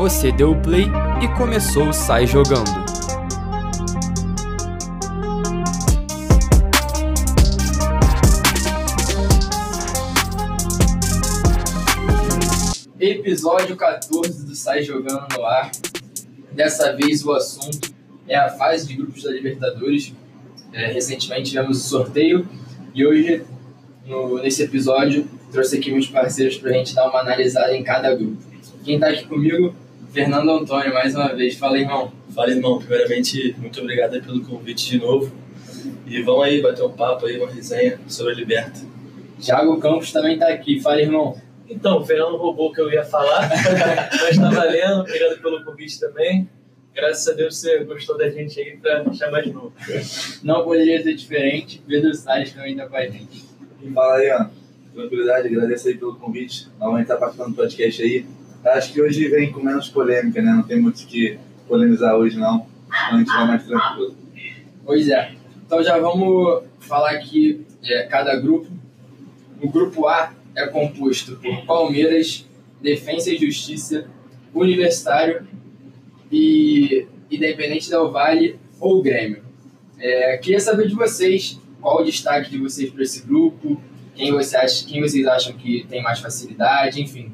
Você deu o play e começou o Sai Jogando. Episódio 14 do Sai Jogando no ar. Dessa vez o assunto é a fase de grupos da Libertadores. É, recentemente tivemos o sorteio e hoje, no- nesse episódio, trouxe aqui meus parceiros para a gente dar uma analisada em cada grupo. Quem está aqui comigo, Fernando Antônio, mais uma vez. Fala, irmão. Fala, irmão. Primeiramente, muito obrigado aí pelo convite de novo. E vamos aí bater um papo aí, uma resenha sobre a Liberta. Thiago Campos também está aqui. Fala, irmão. Então, o Fernando roubou o que eu ia falar, mas tá valendo. Obrigado pelo convite também. Graças a Deus você gostou da gente aí pra chamar de novo. Não poderia ser diferente. Pedro Salles também está com a gente. Fala aí, ó. Tranquilidade, agradeço aí pelo convite. Novamente estar participando do podcast aí. Acho que hoje vem com menos polêmica, né? Não tem muito que polemizar hoje, não. Então a gente vai mais tranquilo. Pois é. Então já vamos falar aqui é, cada grupo. O grupo A é composto por Palmeiras, Defensa e Justiça, Universitário e Independente Del Vale ou Grêmio. É, queria saber de vocês qual o destaque de vocês para esse grupo, quem, você acha, quem vocês acham que tem mais facilidade, enfim.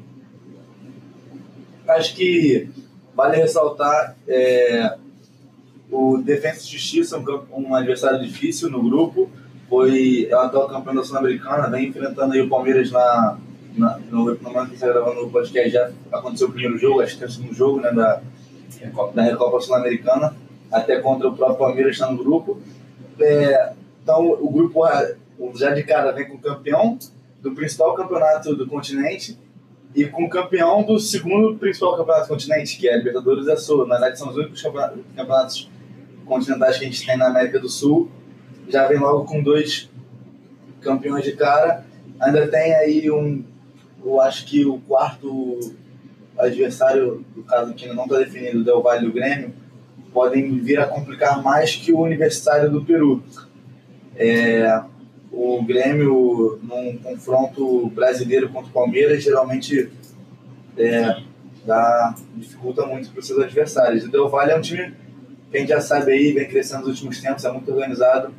Acho que vale ressaltar é, o Defensa e Justiça, um, um adversário difícil no grupo. Foi é o atual campeão da Sul-Americana, vem enfrentando aí o Palmeiras na, na, no, momento que está gravando o podcast. Já aconteceu o primeiro jogo, acho que é o segundo jogo né, da, da Recopa Sul-Americana, até contra o próprio Palmeiras está no grupo. É, então, o grupo já de cara, vem com o campeão do principal campeonato do continente e com o campeão do segundo principal campeonato do continente, que é a Libertadores da Sul. Na verdade, são os únicos campeonatos, continentais que a gente tem na América do Sul. Já vem logo com dois campeões de cara. Ainda tem aí um, eu acho que o quarto adversário, do caso que ainda não está definido, Del Valle e o Grêmio, podem vir a complicar mais que o Universitário do Peru. É, o Grêmio, num confronto brasileiro contra o Palmeiras, geralmente é, dá, dificulta muito para os seus adversários. O Del Valle é um time que a gente já sabe aí, vem crescendo nos últimos tempos, é muito organizado.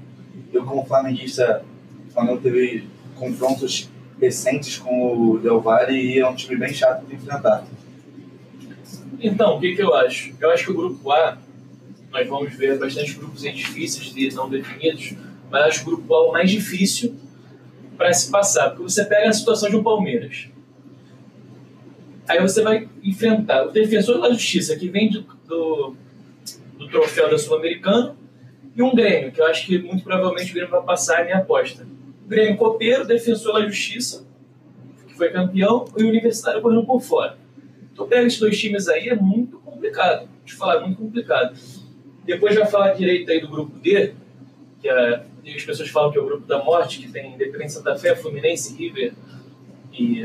Eu, como flamenguista, o Flamengo teve confrontos recentes com o Del Valle e é um time bem chato de enfrentar. Então, o que, que eu acho? Eu acho que o grupo A, nós vamos ver bastante grupos difíceis de não definidos, mas o mais difícil para se passar, porque você pega a situação de um Palmeiras. Aí você vai enfrentar o defensor da justiça, que vem do, do, do troféu da Sul-Americana, e um Grêmio, que eu acho que muito provavelmente o Grêmio vai passar, a minha aposta. Grêmio copeiro, defensor da justiça, que foi campeão, e o Universitário correndo por fora. Então pega esses dois times aí, é muito complicado. Eu falar, é muito complicado. Depois vai falar direito aí do grupo D, que é, as pessoas falam que é o grupo da morte, que tem Independência Santa Fé, Fluminense, River e,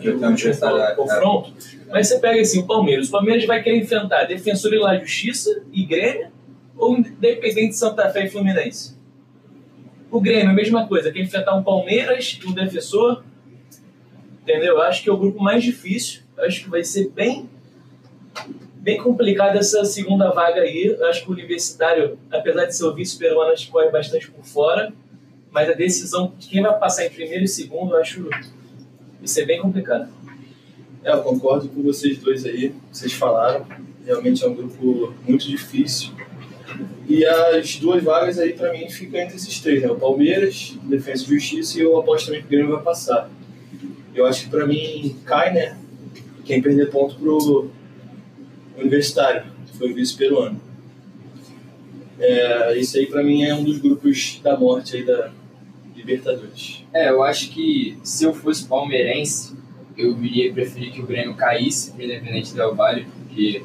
e o último adversário, confronto. Mas você pega assim, o Palmeiras. O Palmeiras vai querer enfrentar Defensor e La Justiça e Grêmio ou Independente Santa Fé e Fluminense? O Grêmio, a mesma coisa, quer enfrentar um Palmeiras e um Defensor. Entendeu? Eu acho que é o grupo mais difícil. Acho que vai ser bem bem complicado essa segunda vaga aí. Eu acho que o Universitário, apesar de ser o vice-peruano, acho que corre bastante por fora. Mas a decisão de quem vai passar em primeiro e segundo, eu acho vai ser bem complicado. É, eu concordo com vocês dois aí, vocês falaram. Realmente é um grupo muito difícil. E as duas vagas aí, pra mim, ficam entre esses três, né? O Palmeiras, Defesa e Justiça, e eu aposto também que o Grêmio vai passar. Eu acho que pra mim cai, né? Quem perder ponto pro Universitário, que foi vice-peruano. É, esse aí pra mim é um dos grupos da morte aí da Libertadores. É, eu acho que se eu fosse palmeirense, eu iria preferir que o Grêmio caísse para Independente Del Valle, porque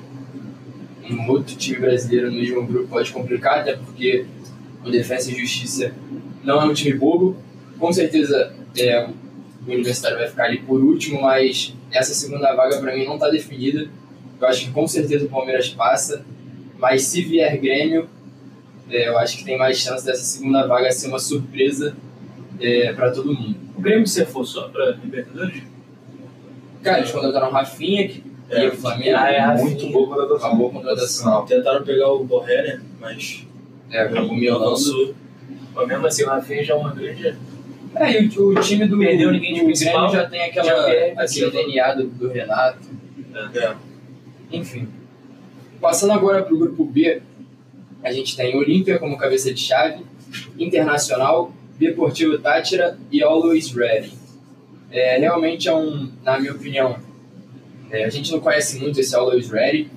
um outro time brasileiro no mesmo grupo pode complicar, até porque o Defensa e Justiça não é um time bobo. Com certeza é, o Universitário vai ficar ali por último, mas essa segunda vaga para mim não está definida. Eu acho que com certeza o Palmeiras passa, mas se vier Grêmio, é, eu acho que tem mais chance dessa segunda vaga ser uma surpresa é, para todo mundo. O Grêmio, se for só para Libertadores? Cara, eles contrataram o Rafinha, que E o Flamengo Ah, é, muito boa contratação. Uma boa contratação. Tentaram pegar o Borré, né? Mas é, acabou não melando. Mas mesmo assim, o Rafinha já é uma grande. É, e o, o time do, Perdeu ninguém de principal, Grêmio já tem aquela, já aquele DNA do, do Renato. É. Enfim. Passando agora para o grupo B, a gente tem Olímpia como cabeça de chave, Internacional, Deportivo Tátira e Always Ready. É, realmente é um, na minha opinião, é, a gente não conhece muito esse Always Ready,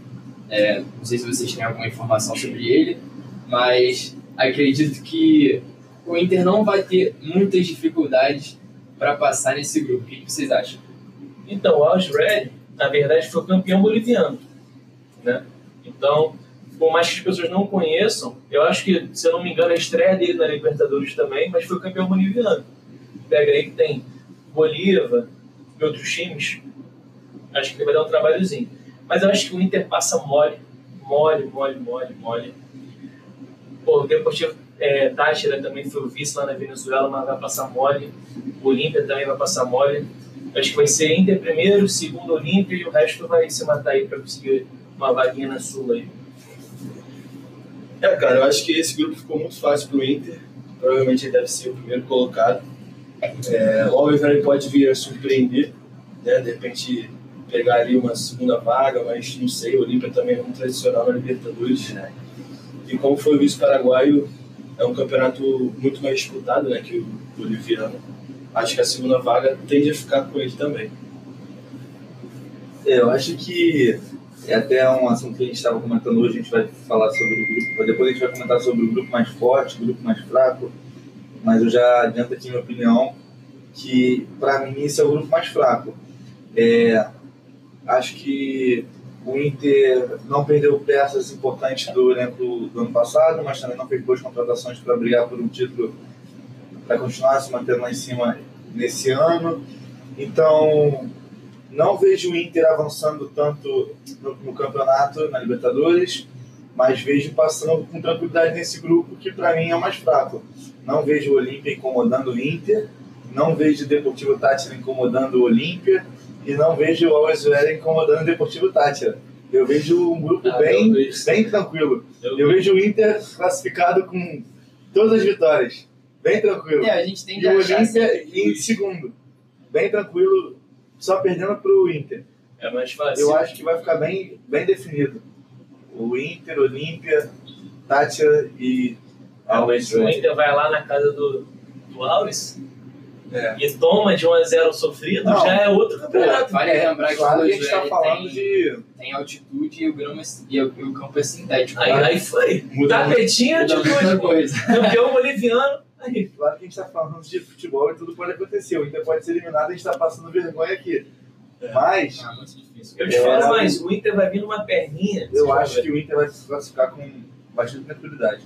é, não sei se vocês têm alguma informação sobre ele, mas acredito que o Inter não vai ter muitas dificuldades para passar nesse grupo. O que vocês acham? Então, o Alves Red, na verdade, foi campeão boliviano. Né? Então, por mais que as pessoas não conheçam, eu acho que, se eu não me engano, a estreia dele na Libertadores também, mas foi campeão boliviano. Pega aí que tem Bolívar e outros times, acho que ele vai dar um trabalhozinho. Mas eu acho que o Inter passa mole, mole, mole, mole, mole. Pô, o Deportivo é, Táchira também foi o vice lá na Venezuela, mas vai passar mole. O Olímpia também vai passar mole. Acho que vai ser Inter primeiro, segundo Olímpia e o resto vai se matar aí para conseguir uma vaguinha na Sul aí. É, cara, eu acho que esse grupo ficou muito fácil pro Inter. Provavelmente ele deve ser o primeiro colocado. É, o Alves Ready pode vir a surpreender, né? De repente pegar ali uma segunda vaga, mas não sei, o Olímpia também é muito tradicional na Libertadores. Né? E como foi o vice paraguaio, é um campeonato muito mais disputado né, que o boliviano. Acho que a segunda vaga tende a ficar com ele também. É, Eu acho que é até um assunto que a gente estava comentando hoje, a gente vai falar sobre o grupo, depois a gente vai comentar sobre o grupo mais forte, o grupo mais fraco, mas eu já adianto aqui minha opinião que para mim esse é o grupo mais fraco. É, acho que o Inter não perdeu peças importantes do elenco do ano passado, mas também não fez boas contratações para brigar por um título para continuar se mantendo lá em cima nesse ano. Então, não vejo o Inter avançando tanto no, no campeonato, na Libertadores, mas vejo passando com tranquilidade nesse grupo que para mim é o mais fraco. Não vejo o Olímpia incomodando o Inter, não vejo o Deportivo Tátira incomodando o Olímpia e não vejo o Always incomodando o Deportivo Tátira. Eu vejo um grupo Ah, bem, bem tranquilo. Eu- Eu vejo o Inter classificado com todas as vitórias. Bem tranquilo. É, a gente tem E que o achar Olímpia em segundo. Bem tranquilo, só perdendo pro Inter. É mais fácil. Eu acho que vai ficar bem, bem definido. O Inter, Olímpia, Tátia e Always o Ready. Inter vai lá na casa do, do Alves É. e toma de 1 a 0 sofrido, Não. já é outro campeonato. vale lembrar que Claro o a gente está falando Ready de. tem, tem altitude e o, grama, e o, e o campo é sintético. Aí, aí foi. Muda Tapetinha de tudo. coisa. Campeão boliviano. Aí. Claro que a gente está falando de futebol e tudo pode acontecer. O Inter pode ser eliminado, a gente está passando vergonha aqui. É. Mas Ah, muito difícil. Eu te falo a- mais, o Inter vai vir numa perninha. eu acho que o Inter vai se classificar com bastante tranquilidade.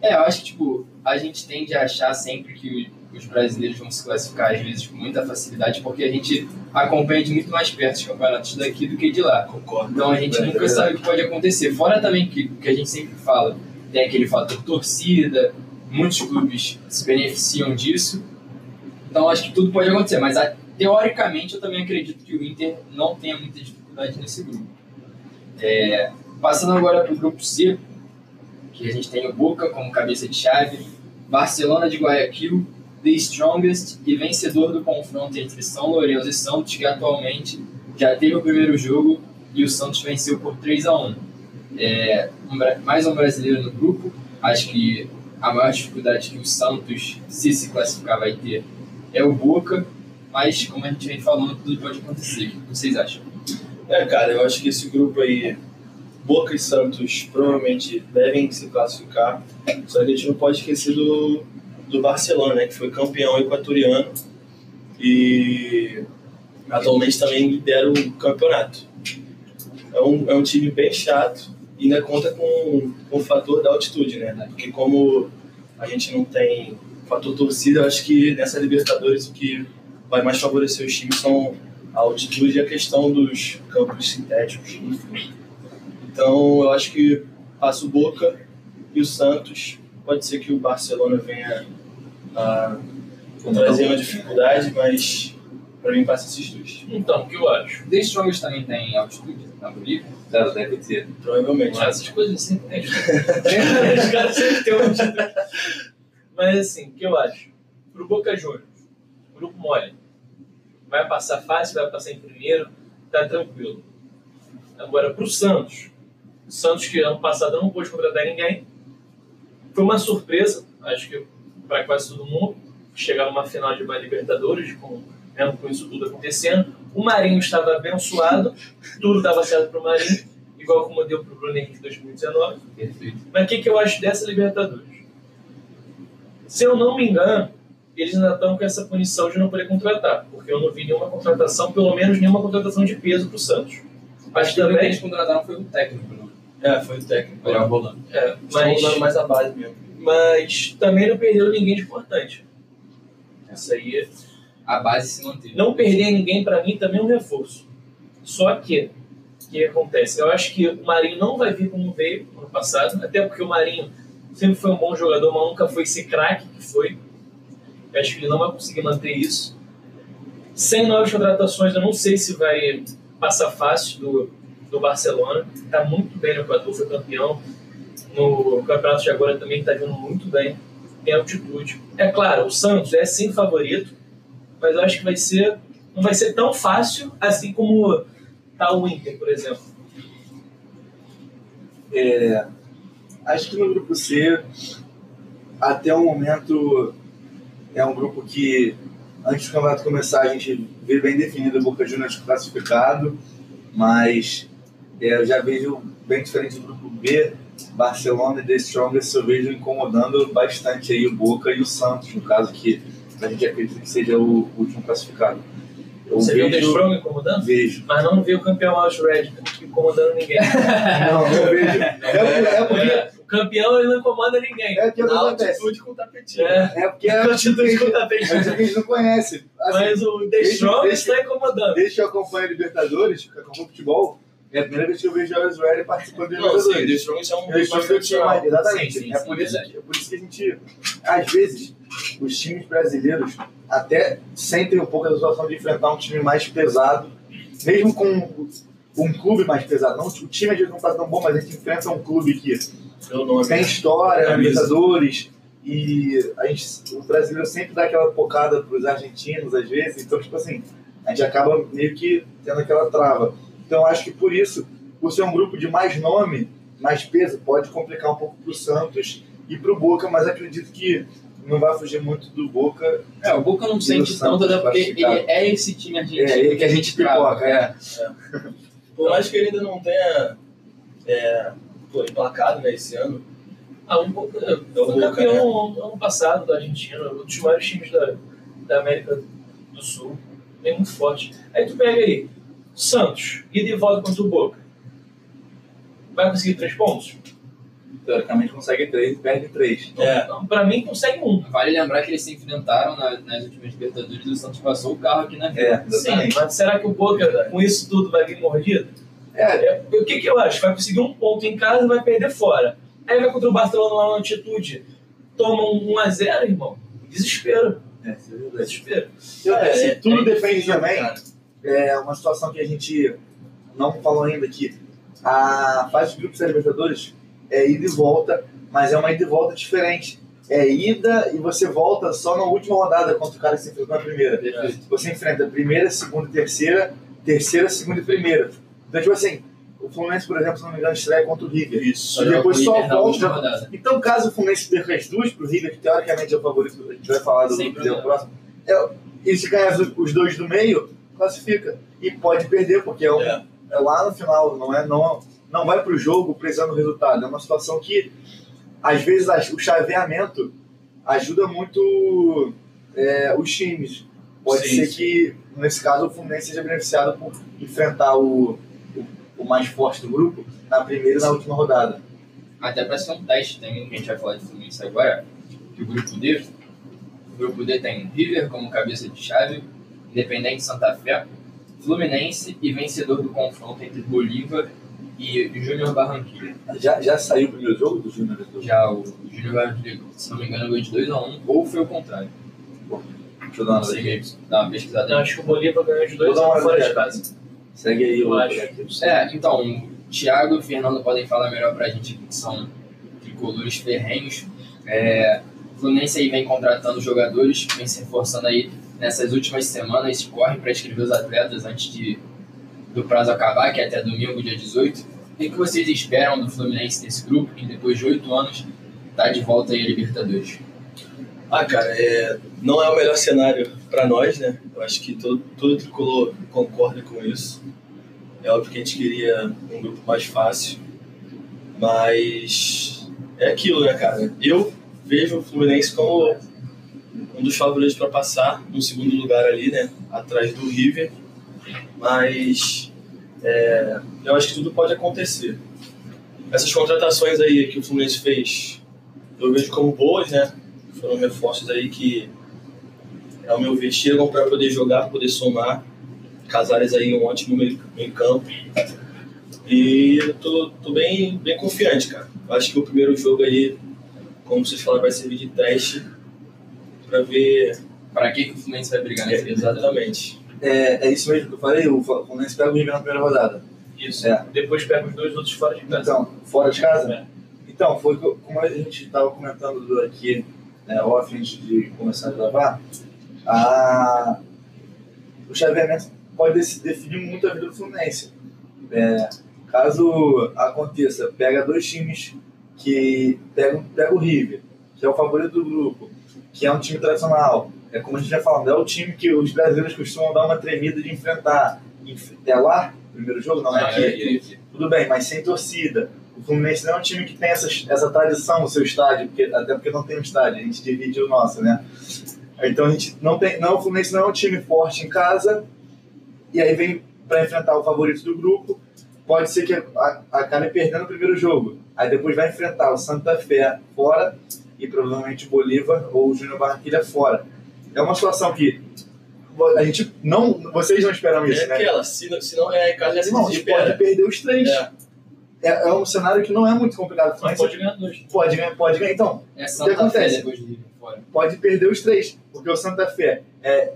É, eu acho que, tipo, a gente tende a achar sempre que os brasileiros vão se classificar, às vezes, com muita facilidade, porque a gente acompanha de muito mais perto os campeonatos daqui do que de lá. Concordo. Então a gente É, nunca sabe o que pode acontecer. Fora também que que a gente sempre fala, tem aquele fator torcida, muitos clubes se beneficiam disso. Então acho que tudo pode acontecer, mas a- teoricamente eu também acredito que o Inter não tenha muita dificuldade nesse grupo. É, passando agora para o grupo C, que a gente tem o Boca como cabeça de chave, Barcelona de Guayaquil, The Strongest e vencedor do confronto entre São Lourenço e Santos, que atualmente já teve o primeiro jogo e o Santos venceu por 3 a 1 é, um Mais um brasileiro no grupo. Acho que a maior dificuldade que o Santos, se se classificar, vai ter é o Boca. Mas, como a gente vem falando, tudo pode acontecer. O que vocês acham? É, cara, eu acho que esse grupo aí, Boca e Santos, provavelmente devem se classificar. Só que a gente não pode esquecer do, do Barcelona, né, que foi campeão equatoriano e atualmente também lidera o campeonato. É um, é um time bem chato e ainda conta com, com o fator da altitude, né? Porque como a gente não tem fator torcida, eu acho que nessa Libertadores o que vai mais favorecer os times são a altitude e a questão dos campos sintéticos, enfim. Então eu acho que passa o Boca e o Santos. Pode ser que o Barcelona venha a trazer uma dificuldade, mas Pra mim passa esses dois. Então, o que eu acho? The Strongest também tem altitude na Bolívia. Cara, deve ter. Provavelmente. Mas essas coisas assim, né? Os caras sempre têm um título. Mas assim, o que eu acho? Pro Boca Juniors, grupo mole. Vai passar fácil, vai passar em primeiro, tá tranquilo. Agora, pro Santos. O Santos, que ano passado não pôde contratar ninguém. Foi uma surpresa, acho que para quase todo mundo, chegar numa final de uma Libertadores, com, com isso tudo acontecendo. O Marinho estava abençoado, tudo estava certo pro Marinho, igual como deu pro Bruno Henrique em 2019. Perfeito. Mas o que, que eu acho dessa Libertadores? Se eu não me engano, eles ainda estão com essa punição de não poder contratar, porque eu não vi nenhuma contratação, pelo menos nenhuma contratação de peso pro Santos. Mas Acho que o que também, eles contrataram foi o técnico, não? É, foi o técnico. Foi o Rolando. é, mas, usando mais a base mesmo. mas também não perderam ninguém de importante. Isso aí é A base se manteve. Não perder ninguém, para mim, também é um reforço. Só que, o que acontece? Eu acho que o Marinho não vai vir como veio ano passado, até porque o Marinho sempre foi um bom jogador, mas nunca foi esse craque que foi. Eu acho que ele não vai conseguir manter isso. Sem novas contratações, eu não sei se vai passar fácil do, do Barcelona. Está muito bem no Equador, foi campeão. No campeonato de agora também está vindo muito bem. Tem altitude. É claro, o Santos é sim favorito, mas eu acho que vai ser não vai ser tão fácil assim como tá o Inter, por exemplo. É, acho que no grupo C, até o momento, é um grupo que, antes do campeonato começar, a gente vê bem definido o Boca Juniors classificado, mas é, eu já vejo bem diferente do grupo B, Barcelona e The Strongest, eu vejo incomodando bastante aí o Boca e o Santos, no caso que a gente acredita que seja o último classificado. Eu Você viu o The vejo, Strong incomodando? vejo. Mas não viu o campeão Aos Red incomodando ninguém. Não, não vejo. É, por- é porque É, o campeão ele não incomoda ninguém. é o que acontece. altitude com o tapetinho. É, É porque é altitude com o é tapete. o que a gente não conhece. Assim, Mas o The deixa- Strong deixa- está incomodando. que eu acompanho a Libertadores, que eu acompanho futebol, é a primeira vez que eu vejo o Ready participando de Não, sim, é um estou bastante tinha mais, exatamente. Sim, sim, é, por isso, é por isso que a gente, às vezes, os times brasileiros até sentem um pouco a situação de enfrentar um time mais pesado, mesmo com um clube mais pesado. Não, o time às vezes não está tão bom, mas a gente enfrenta um clube que nome. tem história na Camisa. Libertadores e a gente, o brasileiro sempre dá aquela pocada pros argentinos às vezes, então tipo assim, a gente acaba meio que tendo aquela trava. Então acho que por isso, por ser um grupo de mais nome, mais peso, pode complicar um pouco pro Santos e pro Boca, mas acredito que não vai fugir muito do Boca. É, o Boca não sente tanto, até porque ele é esse time argentino É, ele que a gente pipoca, é. Por mais que ele ainda não tenha é, pô, emplacado né, esse ano, Ah, um pouco. Foi Boca, campeão ano passado da Argentina, um dos maiores times da, da América do Sul. Bem muito forte. Aí tu pega aí, Santos, ida e volta contra o Boca. Vai conseguir três pontos? Teoricamente consegue três e perde três. é, Então, pra mim, consegue um. Vale lembrar que eles se enfrentaram na- nas últimas Libertadores e o Santos passou o carro aqui na É, vida. Sim, exatamente. mas será que o Boca, com isso tudo, vai vir mordido? É, É, o que, que eu acho? Vai conseguir um ponto em casa e vai perder fora. Aí vai contra o Barcelona lá na altitude, toma um 1x0, irmão. Desespero. é, é. Desespero. É, é, tudo é depende também. cara. É uma situação que a gente não falou ainda aqui. A fase de grupos da Libertadores é ida e volta, mas é uma ida e volta diferente. É ida e você volta só na última rodada contra o cara que se enfrentou na primeira. Você enfrenta primeira, segunda e terceira, terceira, segunda e primeira. Então, tipo assim, o Fluminense, por exemplo, se não me engano, estreia contra o River. Isso. E depois só na última volta. Então, caso o Fluminense perca as duas pro River, que teoricamente é o favorito, a gente vai falar do problema. próximo, é, e se ganhar os dois do meio, classifica. E pode perder, porque é, um- É. é lá no final, não, é, não, não vai pro jogo precisando do resultado. É uma situação que, às vezes, o chaveamento ajuda muito é, os times. Pode Sim, ser sim. que, nesse caso, o Fluminense seja beneficiado por enfrentar o, o, o mais forte do grupo na primeira e na última rodada. Até para ser um teste também, que a gente vai falar de Fluminense agora, que o grupo D, o grupo D tem River como cabeça de chave, Independente Santa Fé, Fluminense e vencedor do confronto entre Bolívar e Júnior Barranquilla. Já, já saiu o primeiro jogo do Júnior? Já o Júnior Barranquilla, se não me engano, ganhou de 2x1, ou foi o contrário. Deixa eu dar uma Não mesmo, dá uma pesquisada Eu aí. acho que o Bolívar ganhou dar uma anos fora de casa. Segue aí Eu o acho. É, então, o Thiago e o Fernando podem falar melhor pra gente, que são tricolores ferrenhos. É, o Fluminense aí vem contratando jogadores, vem se reforçando aí nessas últimas semanas, corre para inscrever os atletas antes de, do prazo acabar, que é até domingo, dia 18. O que vocês esperam do Fluminense nesse grupo, que depois de oito anos tá de volta aí a Libertadores? Ah, cara, é, não é o melhor cenário para nós, né? Eu acho que todo, todo tricolor concorda com isso. É óbvio que a gente queria um grupo mais fácil, mas é aquilo, né, cara? Eu vejo o Fluminense como um dos favoritos para passar no segundo lugar ali, né? Atrás do River, mas é, eu acho que tudo pode acontecer. Essas contratações aí que o Fluminense fez, eu vejo como boas, né? Foram reforços aí que, ao meu ver, chegam para poder jogar, poder somar. Casares aí um ótimo meio, campo. E eu tô, tô bem, bem confiante, cara. Eu acho que o primeiro jogo aí, como vocês falaram, vai servir de teste para ver Para que, que o Fluminense vai brigar é, nessa Libertadores? exatamente. É, é isso mesmo que eu falei, o Fluminense pega o River na primeira rodada. Isso. É. Depois pega os dois outros fora de casa. Então, fora de casa? É. Então, foi co- como a gente estava comentando aqui, né, off, antes de começar a gravar, a... o chaveamento pode definir muito a vida do Fluminense. É, caso aconteça, pega dois times que pega, pega o River, que é o favorito do grupo, que é um time tradicional. É como a gente já falando, é o time que os brasileiros costumam dar uma tremida de enfrentar. Enf- É lá? Primeiro jogo? Não, é Ah, aqui. é, é, é. Tudo bem, mas sem torcida. O Fluminense não é um time que tem essa, essa tradição no seu estádio, porque, até porque não tem um estádio, a gente divide o nosso, né? Então a gente não tem. Não, o Fluminense não é um time forte em casa, e aí vem para enfrentar o favorito do grupo. Pode ser que a- acabe perdendo o primeiro jogo. Aí depois vai enfrentar o Santa Fé fora e provavelmente o Bolívar ou o Júnior Barranquilha fora. É uma situação que a gente não. Vocês não esperam isso, é né? aquela, se, não- se não é casa, já se Não, e pode desespera. perder os três. É. É, é um cenário que não é muito complicado. Mas pode ganhar dois. pode ganhar, pode ganhar. Então, É Santa Fé acontece? depois do River fora. pode perder os três. Porque o Santa Fé é,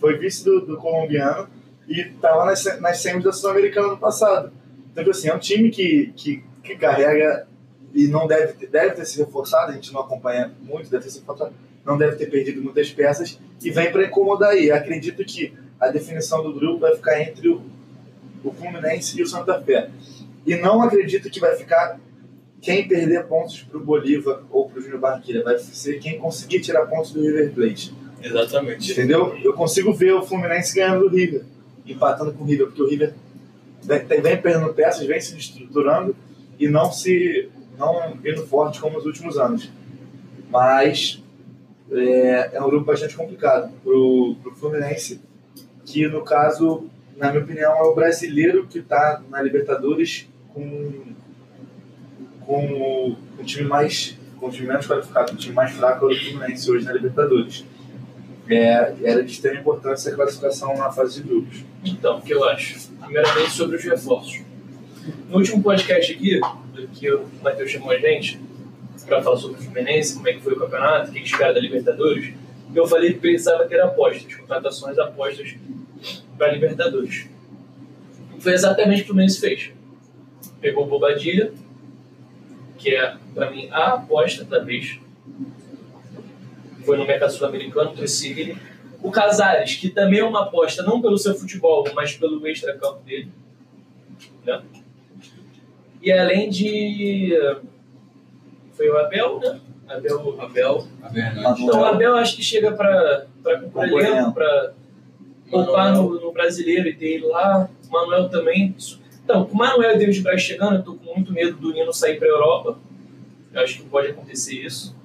foi vice do, do colombiano e estava nas, se- nas semis da Sul-Americana no passado. Então, tipo assim, é um time que, que, que carrega e não deve ter, deve ter se reforçado, a gente não acompanha muito, deve ter se reforçado, não deve ter perdido muitas peças e vem para incomodar aí. Acredito que a definição do grupo vai ficar entre o, o Fluminense e o Santa Fé. E não acredito que vai ficar quem perder pontos para o Bolívar ou para o Júnior Barranquilla. Vai ser quem conseguir tirar pontos do River Plate. Exatamente. Entendeu? Eu consigo ver o Fluminense ganhando do River, empatando com o River, porque o River vem, vem perdendo peças, vem se estruturando e não se não vindo forte como nos últimos anos. Mas é, é um grupo bastante complicado para o Fluminense, que no caso, na minha opinião, é o brasileiro que está na Libertadores com, com o, time mais com o time menos qualificado, o time mais fraco é o Fluminense hoje na Libertadores. É, era de extrema importância a classificação na fase de grupos. Então, o que eu acho? Primeiramente sobre os reforços. No último podcast aqui, que o Matheus chamou a gente, para falar sobre o Fluminense, como é que foi o campeonato, o que espera da Libertadores, eu falei que precisava ter apostas, contratações apostas para Libertadores. Foi exatamente o que o Fluminense fez. Pegou o Bobadilha, que é, para mim, a aposta da vez. Foi no mercado sul-americano, trouxe ele. O Casares, que também é uma aposta, não pelo seu futebol, mas pelo extra-campo dele. Né? E além de. Foi o Abel, né? Abel. Abel, A Bernardo. Então, o Abel acho que chega para elenco. para poupar no, no brasileiro e ter ele lá. O Manuel também. Então, com o Manuel e o David Braz chegando, eu tô com muito medo do Nino sair para a Europa. Eu acho que pode acontecer isso.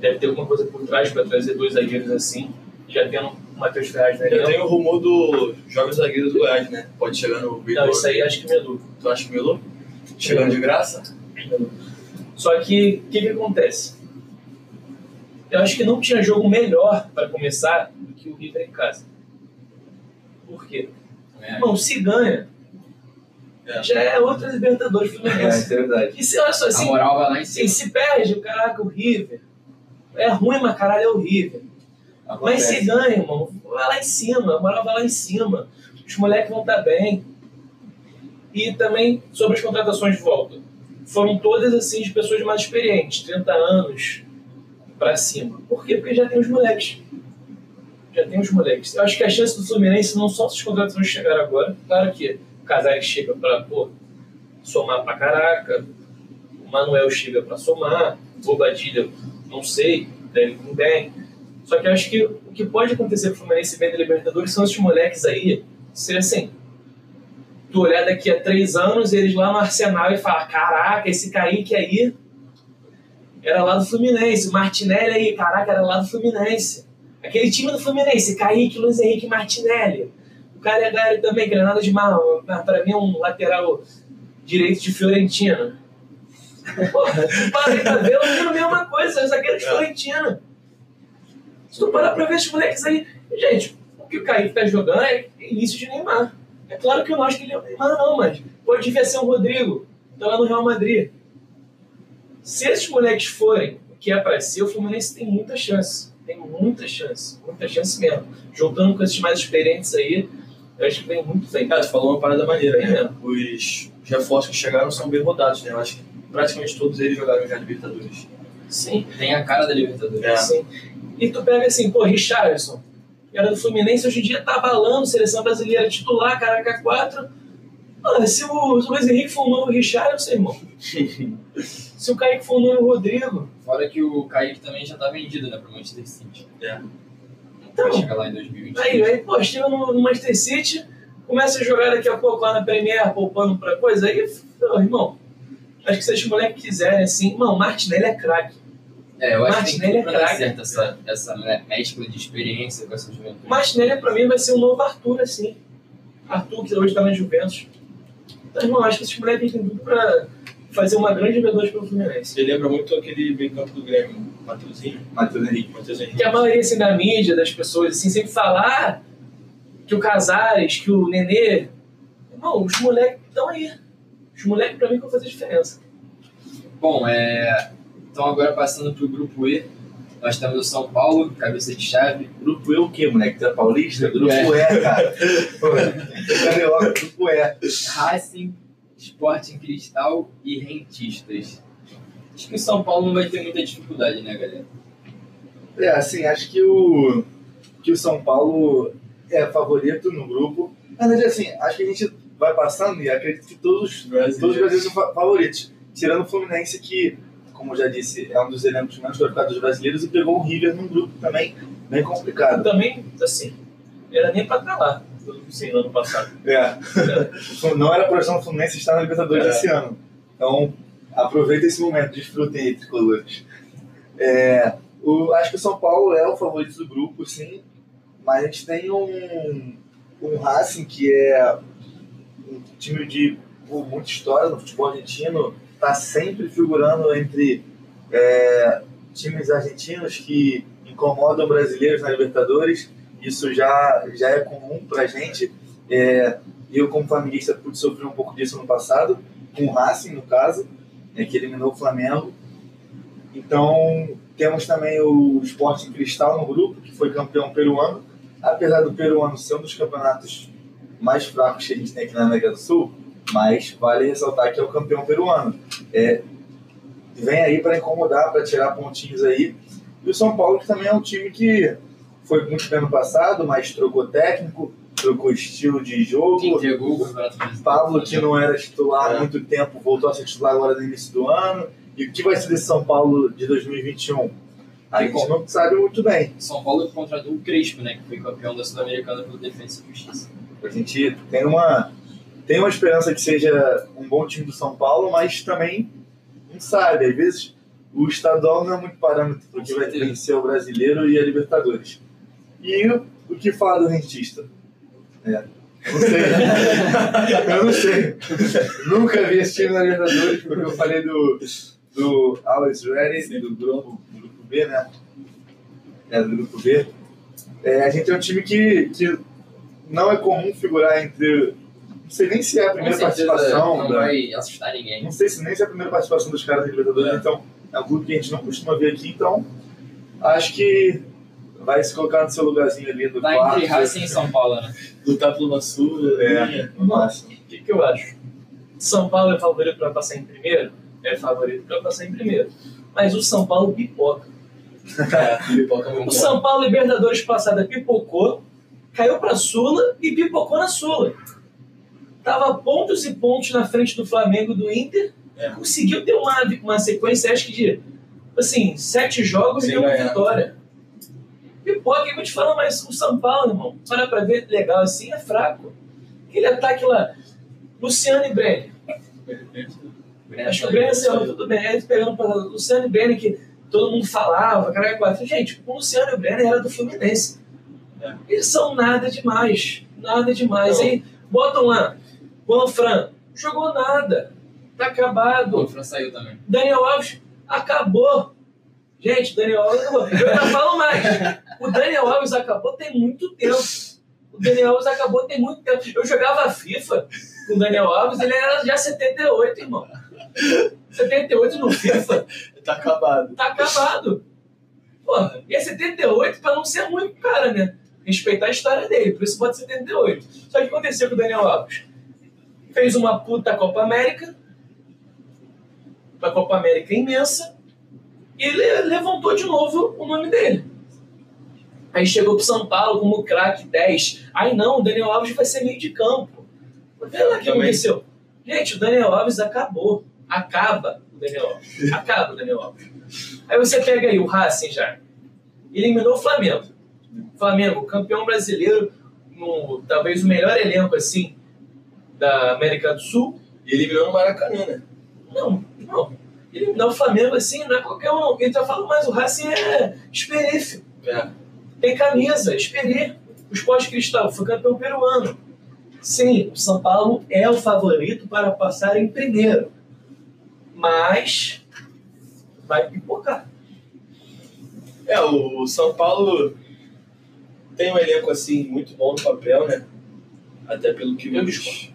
Deve ter alguma coisa por trás para trazer dois zagueiros assim. Já tendo o Matheus Ferraz no já tem o rumor do Jogos Zagueiros do Goiás, né? Pode chegar no Big Não, isso aí acho que me é. Tu acha que melou? Chegando de graça? Só que o que, que acontece? Eu acho que não tinha jogo melhor para começar do que o River em casa. Por quê? É. Se ganha, É. já é outra Libertadores É, Fluminense. isso é verdade. E se, olha só, A assim, moral vai lá em cima. se perde, caraca, o River. É ruim, mas caralho, é o River. Mas Acontece. se ganha, irmão, vai lá em cima, a moral vai lá em cima. Os moleques vão estar bem. E também sobre as contratações de volta. Foram todas assim de pessoas mais experientes, 30 anos pra cima. Por quê? Porque já tem os moleques. Já tem os moleques. Eu acho que a chance do Fluminense não só se as contratações chegaram agora. Claro que o Casares chega pô, somar pra caraca. O Manuel chega pra somar. O Bobadilha, não sei, deve vir bem. Só que eu acho que o que pode acontecer pro Fluminense da Libertadores são esses moleques aí ser assim. Tu olhar daqui a três anos, eles lá no Arsenal e falar: caraca, esse Kaique aí era lá do Fluminense. O Martinelli aí, caraca, era lá do Fluminense. Aquele time do Fluminense, Kaique, Luiz Henrique Martinelli. O cara é Gary também, que não é nada de mal. Pra mim é um lateral direito de Fiorentina. Porra, tu para aí pra ver, eu vi a mesma coisa, é zagueiro de Fiorentina. Se tu parar pra ver esses moleques aí, gente, o que o Kaique tá jogando é início de Neymar. É claro que eu não acho que ele é o Neymar, não, mas pode devia ser o Rodrigo, tá lá no Real Madrid. Se esses moleques forem o que é pra ser, o Fluminense tem muita chance. Tem muita chance, muita chance mesmo. Juntando com esses mais experientes aí, eu acho que vem muito bem. Cara, tu falou uma parada maneira, É né? mesmo. Os reforços que chegaram são bem rodados, né? Eu acho que praticamente todos eles jogaram já Libertadores. Sim, Tem a cara da Libertadores. É. sim. E tu pega assim, pô, Richarlison, era do Fluminense, hoje em dia tá balando, seleção brasileira titular, caraca 4. Mano, se o, o Luiz Henrique for um novo Richarlison, irmão. se o Kaique for um novo Rodrigo. Fora que o Kaique também já tá vendido, né, pro Manchester City. Então, Vai chegar lá em 2020. aí, aí pô, chega no, no Manchester City, começa a jogar daqui a pouco lá na Premier, poupando pra coisa, aí, pô, irmão, acho que se esses moleques quiserem, assim, mano, o Martinelli é craque. É, eu acho que tem Martinelli é certo essa, essa mescla de experiência com essa juventude. O Martinelli, pra mim, vai ser o novo Arthur, assim. Arthur, que hoje tá na Juventus. Então, irmão, acho que esses moleques têm tudo pra fazer uma grande Libertadores pelo Fluminense. Ele lembra muito aquele meio campo do Grêmio, Matheusinho. Matheus Henrique. Matheus Henrique. Que a maioria, assim, da mídia, das pessoas, assim, sempre falar que o Casares, que o Nenê... Irmão, os moleques estão aí. Os moleques, pra mim, que vão fazer diferença. Bom, é... então agora passando pro grupo E, nós temos o São Paulo, cabeça de chave. Grupo E o quê, moleque? Tu é paulista? Grupo E, cara. Pô, Carioca, grupo E. Racing, Sporting Cristal e Rentistas. Acho que o São Paulo não vai ter muita dificuldade, né, galera? É, assim, acho que o, que o São Paulo é favorito no grupo. Na verdade, assim, acho que a gente vai passando e acredito que todos, todos os brasileiros são fa- favoritos. Tirando o Fluminense, que, como eu já disse, é um dos elencos menos qualificados dos brasileiros e pegou o River num grupo também bem complicado. Também, assim, era nem pra estar lá, assim, no ano passado. É. Não era a projeção do Fluminense estar na Libertadores É. esse ano. Então, aproveita esse momento, desfrutem aí, tricolores. É, o, acho que o São Paulo é o favorito do grupo, sim, mas a gente tem um, um Racing que é um time de muita história no futebol argentino, está sempre figurando entre é, times argentinos que incomodam brasileiros na Libertadores. Isso já, já é comum pra gente. É, eu, como flamenguista, pude sofrer um pouco disso no passado, com o Racing, no caso, né, que eliminou o Flamengo. Então, temos também o Sporting Cristal no grupo, que foi campeão peruano. Apesar do peruano ser um dos campeonatos mais fracos que a gente tem aqui na América do Sul, mas vale ressaltar que é o campeão peruano. É, vem aí para incomodar, para tirar pontinhos aí. E o São Paulo, que também é um time que foi muito bem no passado, mas trocou técnico, trocou estilo de jogo. Quem entregou o Campeonato Brasileiro? Pablo, que não era titular há É. muito tempo, voltou a ser titular agora no início do ano. E o que vai ser desse São Paulo de 2021? A gente não sabe muito bem. São Paulo contratou o Crespo, né, que foi campeão da Sul-Americana pelo Defensa e Justiça. A gente tem uma, tem uma esperança que seja um bom time do São Paulo, mas também não sabe. Às vezes o estadual não é muito parâmetro para que vai vencer o brasileiro e a Libertadores. E o, que falar do rentista? É, não sei. eu não sei. Nunca vi esse time na Libertadores, porque eu falei do, do Always Ready, do grupo, do grupo B, né? É, do grupo B. É, a gente é um time que, que não é comum figurar entre. Não sei nem se é a primeira participação. não da- vai assustar ninguém. não sei se nem se é a primeira participação dos caras da Libertadores, É. então é um clube que a gente não costuma ver aqui, então acho que vai se colocar no seu lugarzinho ali do Tá quarto. entre Racing e São Paulo, né? Lutar pelo Mansur, É. linha. Nossa. O que, que eu acho? São Paulo é favorito para passar em primeiro? É favorito para passar em primeiro. Mas o São Paulo pipoca. É, pipoca muito O. São Paulo Libertadores passada pipocou, caiu para Sula e pipocou na Sula. Tava pontos e pontos na frente do Flamengo do Inter. É. Conseguiu ter uma, uma sequência, acho que de assim, sete jogos e uma ganhar. vitória. Pipoca, eu vou te falar, mas o São Paulo, irmão, para pra ver legal assim, é fraco. Aquele ataque lá, Luciano e Brenner. Acho que o Brenner saiu tudo bem. Aí pegando para o Luciano e Brenner, que todo mundo falava, cara, quatro. Gente, o Luciano e o Brenner era do Fluminense. É. Eles são nada demais. Nada demais. Não. Aí botam lá, Juan Fran, jogou nada. Tá acabado. O Fran saiu também. Daniel Alves, acabou. Gente, Daniel Alves acabou. Eu ainda falo mais. O Daniel Alves acabou tem muito tempo. O Daniel Alves acabou tem muito tempo. Eu jogava FIFA com o Daniel Alves, ele era já 78, irmão. 78 no FIFA, Tá acabado. tá acabado. Porra, e é 78 pra não ser ruim pro cara, né? Respeitar a história dele, por isso pode 78. Só que aconteceu com o Daniel Alves? Fez uma puta Copa América, uma Copa América imensa, e ele levantou de novo o nome dele. Aí chegou pro São Paulo como craque 10. Aí não, o Daniel Alves vai ser meio de campo. Vê lá o que aconteceu. Gente, o Daniel Alves acabou. Acaba o Daniel Alves. Acaba o Daniel Alves. Aí você pega aí o Racing já. Eliminou o Flamengo. Flamengo, campeão brasileiro, no, talvez o melhor elenco assim da América do Sul. E eliminou no Maracanã, né? Não, não. Eliminar o Flamengo assim não é qualquer um. não. Quem tá falando mais, o Racing é esperício. É. Tem camisa, esperi. O Esporte Cristal foi campeão peruano. Sim, o São Paulo é o favorito para passar em primeiro. Mas vai pipocar. É, o São Paulo tem um elenco assim muito bom no papel, né? Até pelo que Eu os,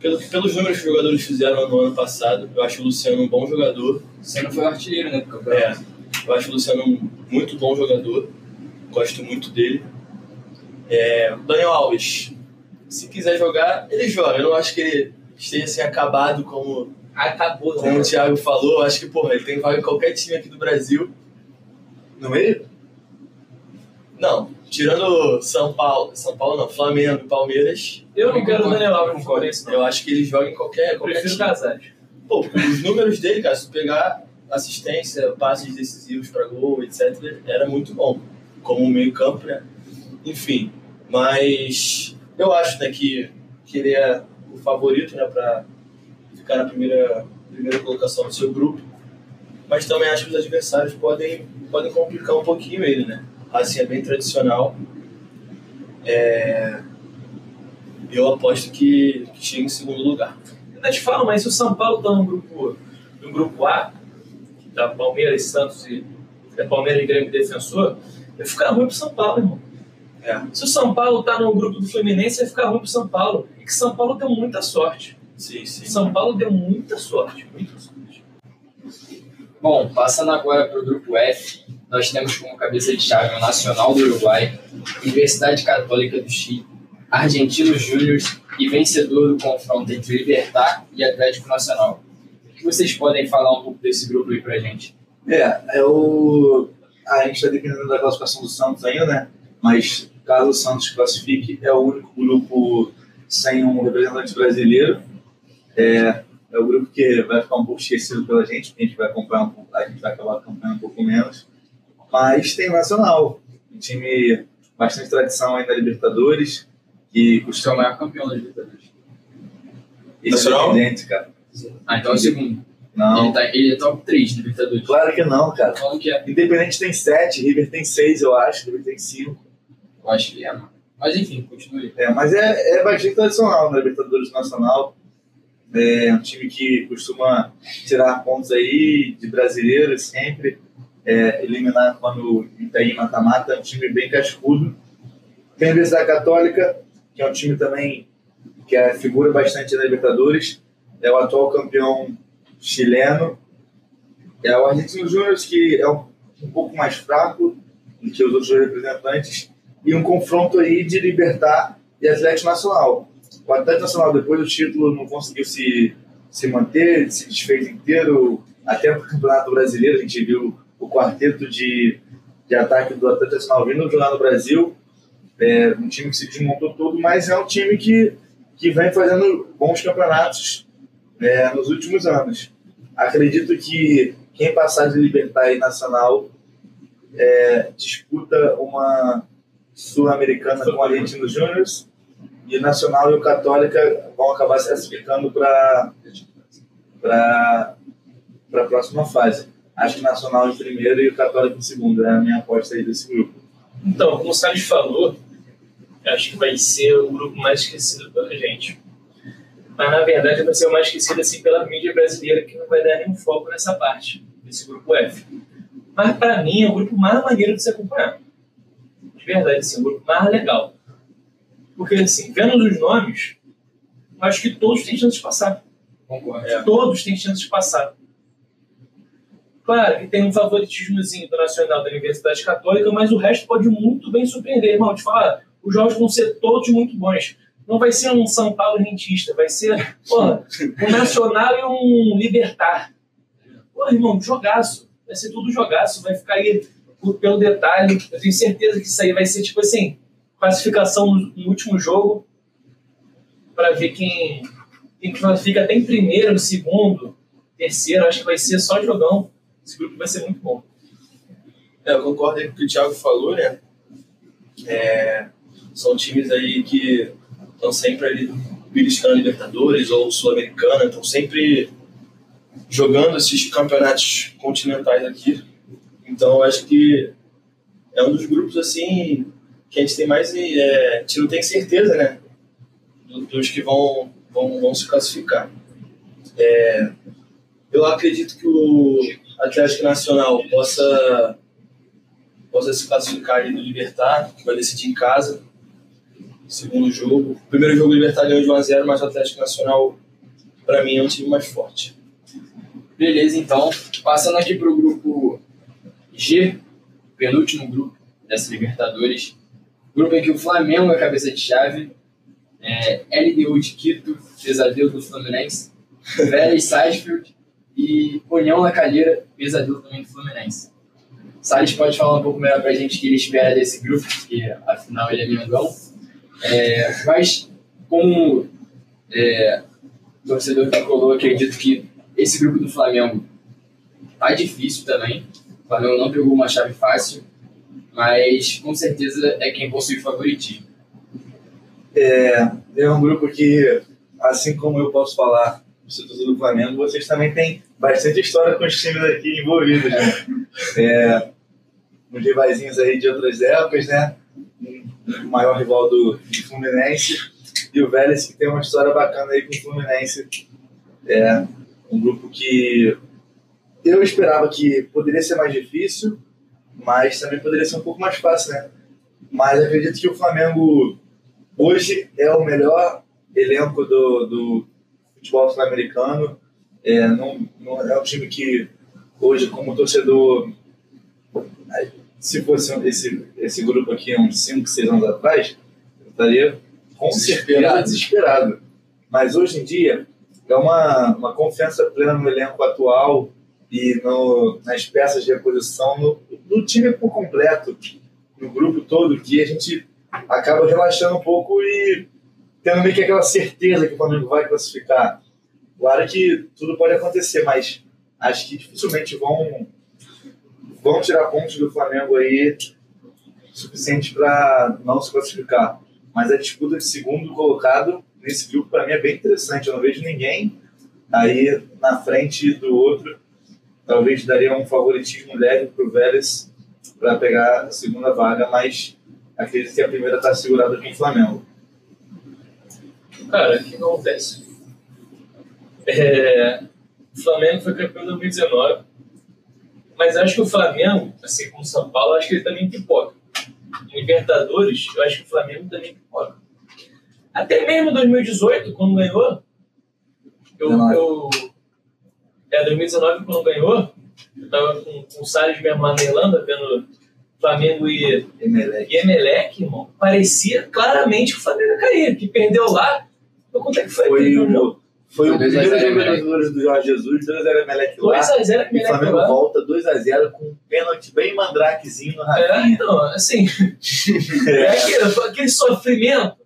pelo, pelos números que os jogadores fizeram no ano passado. Eu acho o Luciano um bom jogador. Você não foi artilheiro, né? Do É, campeonato. eu acho o Luciano um muito bom jogador. Gosto muito dele. É, o Daniel Alves, se quiser jogar, ele joga. Eu não acho que ele esteja assim acabado como, Acabou. como né? o Thiago falou. Eu acho que, porra, ele tem vaga em qualquer time aqui do Brasil. No meio? Não, tirando São Paulo, São Paulo não, Flamengo e Palmeiras, Eu não quero o Daniel Alves no. Fluminense, não. eu acho que ele joga em qualquer, Eu qualquer prefiro time. Casares. Pô, os números dele, cara, se pegar assistência, passes decisivos pra gol, etc., era muito bom. Como meio campo, né? Enfim, mas eu acho, né, que, que ele é o favorito, né, pra ficar na primeira, primeira colocação do seu grupo. Mas também acho que os adversários podem, podem complicar um pouquinho ele, né? Assim, é bem tradicional. É... Eu aposto que, que chega em segundo lugar. Ainda te falo, mas se o São Paulo tá no grupo, no grupo A, que tá Palmeiras, Santos e é Palmeiras e Grêmio Defensor, vai ficar ruim pro São Paulo, irmão. É. Se o São Paulo tá no grupo do Fluminense, vai ficar ruim pro São Paulo. E que São Paulo deu muita sorte. Sim, sim. São Paulo deu muita sorte, muita sorte. Bom, passando agora para o grupo F, nós temos como cabeça de chave o Nacional do Uruguai, Universidade Católica do Chile, Argentinos Júniors e vencedor do confronto entre Libertar e Atlético Nacional. O que vocês podem falar um pouco desse grupo aí pra gente? É, é o. A gente está dependendo da classificação do Santos ainda, né? Mas caso o Santos classifique, é o único grupo sem um representante brasileiro. É, é o grupo que vai ficar um pouco esquecido pela gente, porque a gente vai acompanhar um pouco, a gente vai acabar acompanhando um pouco menos. Mas tem o Nacional, um time bastante tradição aí na Libertadores, que O costuma. maior campeão da Libertadores. Esse é Nacional? evidente, cara. Ah, então é o segundo. Não, Ele, tá, ele é top 3 da Libertadores. claro que não, cara. Como que é? Independente tem 7, River tem 6, eu acho, River tem 5. Eu acho que é, mano. Mas enfim, continue. É, mas é, é bastante tradicional na Libertadores Nacional. É um time que costuma tirar pontos aí de brasileiros sempre, é, eliminar quando está em mata-mata. É um time bem cascudo. Tem a Universidade Católica, que é um time também que é, figura bastante na Libertadores. É o atual campeão chileno. É o Argentino Júnior, que é um, um pouco mais fraco, do que os outros representantes, e um confronto aí de Libertar e Atlético Nacional. O Atlético Nacional, depois do título, não conseguiu se, se manter, se desfez inteiro, até no Campeonato Brasileiro, a gente viu o quarteto de, de ataque do Atlético vindo jogar no Brasil, é, um time que se desmontou todo, mas é um time que, que vem fazendo bons campeonatos é, nos últimos anos. Acredito que quem passar de Libertar e Nacional é, disputa uma Sul-Americana com o Argentino Júnior e Nacional e o Católica vão acabar se classificando para a próxima fase. Acho que Nacional em primeiro e o Católico em segundo. É a minha aposta aí desse grupo. Então, como o Salles falou, acho que vai ser o grupo mais esquecido pela gente. Mas, na verdade, vai ser o mais esquecido assim, pela mídia brasileira, que não vai dar nenhum foco nessa parte, desse grupo F. Mas, para mim, é o grupo mais maneiro de se acompanhar. De verdade, assim, o grupo mais legal. Porque, assim, vendo os nomes, eu acho que todos têm chance de passar. Concordo. É. Todos têm chance de passar. Claro que tem um favoritismozinho do Nacional da Universidade Católica, mas o resto pode muito bem surpreender, irmão. Te falar, os jogos vão ser todos muito bons. Não vai ser um São Paulo rentista, vai ser porra, um Nacional e um Libertar. Pô, irmão, jogaço. Vai ser tudo jogaço, vai ficar aí pelo detalhe. Eu tenho certeza que isso aí vai ser tipo assim, classificação no, último jogo, para ver quem, quem classifica até em primeiro, no segundo, terceiro. Acho que vai ser só jogão. Esse grupo vai ser muito bom. É, eu concordo com o que o Thiago falou, né? É, são times aí que estão sempre ali beliscando Libertadores ou Sul-Americana, estão sempre jogando esses campeonatos continentais aqui. Então, acho que é um dos grupos assim que a gente tem mais. É, a gente não tem certeza, né? Dos que vão, vão, vão se classificar. É, eu acredito que o Atlético Nacional possa, possa se classificar ali no Libertar, que vai decidir em casa. Segundo jogo. Primeiro jogo o Libertar ganhou de 1x0, mas o Atlético Nacional, para mim, é um time mais forte. Beleza, então. Passando aqui para o grupo G, penúltimo grupo dessa Libertadores. Grupo em que o Flamengo é cabeça de chave, é, LDU de Quito, pesadelo do Fluminense, Vélez Sarsfield e União na Calheira, pesadelo também do Fluminense. Salles pode falar um pouco melhor pra gente o que ele espera desse grupo, porque afinal ele é Mengão. É, mas, como é, torcedor tricolor, acredito que esse grupo do Flamengo tá difícil também. O Flamengo não pegou uma chave fácil, mas com certeza é quem possui favoritismo. É, é um grupo que, assim como eu posso falar do do Flamengo, vocês também têm bastante história com os times aqui envolvidos, né? É, uns rivaizinhos aí de outras épocas, né? O maior rival do, Fluminense e o Vélez que tem uma história bacana aí com o Fluminense. É um grupo que eu esperava que poderia ser mais difícil, mas também poderia ser um pouco mais fácil, né? Mas acredito que o Flamengo hoje é o melhor elenco do, do futebol sul-americano. É, não, não, é um time que hoje, como torcedor, se fosse esse, esse grupo aqui uns 5, 6 anos atrás, eu estaria com certeza desesperado. Mas hoje em dia é uma, uma confiança plena no elenco atual e no, nas peças de reposição, no, no time por completo, no grupo todo, que a gente acaba relaxando um pouco e tendo meio que aquela certeza que o Flamengo vai classificar. Claro que tudo pode acontecer, mas acho que dificilmente vão, vão tirar pontos do Flamengo aí suficiente para não se classificar. Mas a disputa de segundo colocado nesse grupo, para mim, é bem interessante. Eu não vejo ninguém aí na frente do outro. Talvez daria um favoritismo leve para o Vélez para pegar a segunda vaga, mas acredito que a primeira está segurada com o Flamengo. Cara, o que acontece? É, o Flamengo foi campeão em 2019, mas acho que o Flamengo, assim como o São Paulo, acho que ele também pipoca. Em Libertadores, eu acho que o Flamengo também pipoca. Até mesmo em 2018, quando ganhou, eu, eu, é 2019 quando ganhou, eu tava com, com o Salles mesmo lá na Irlanda, vendo Flamengo e, Emelec. e Emelec, irmão, parecia claramente que o Flamengo ia cair, que perdeu lá. Então, quanto é que foi? Foi jogo? Foi o Foi 2 a primeiro 0 jogo da Emelec. Libertadores do Jorge Jesus, 2x0 Emelec lá. 2x0 E o Emelec Flamengo lá. volta 2x0 com um pênalti bem mandrakezinho no É, Rafinha. então, assim, é aquele, aquele sofrimento.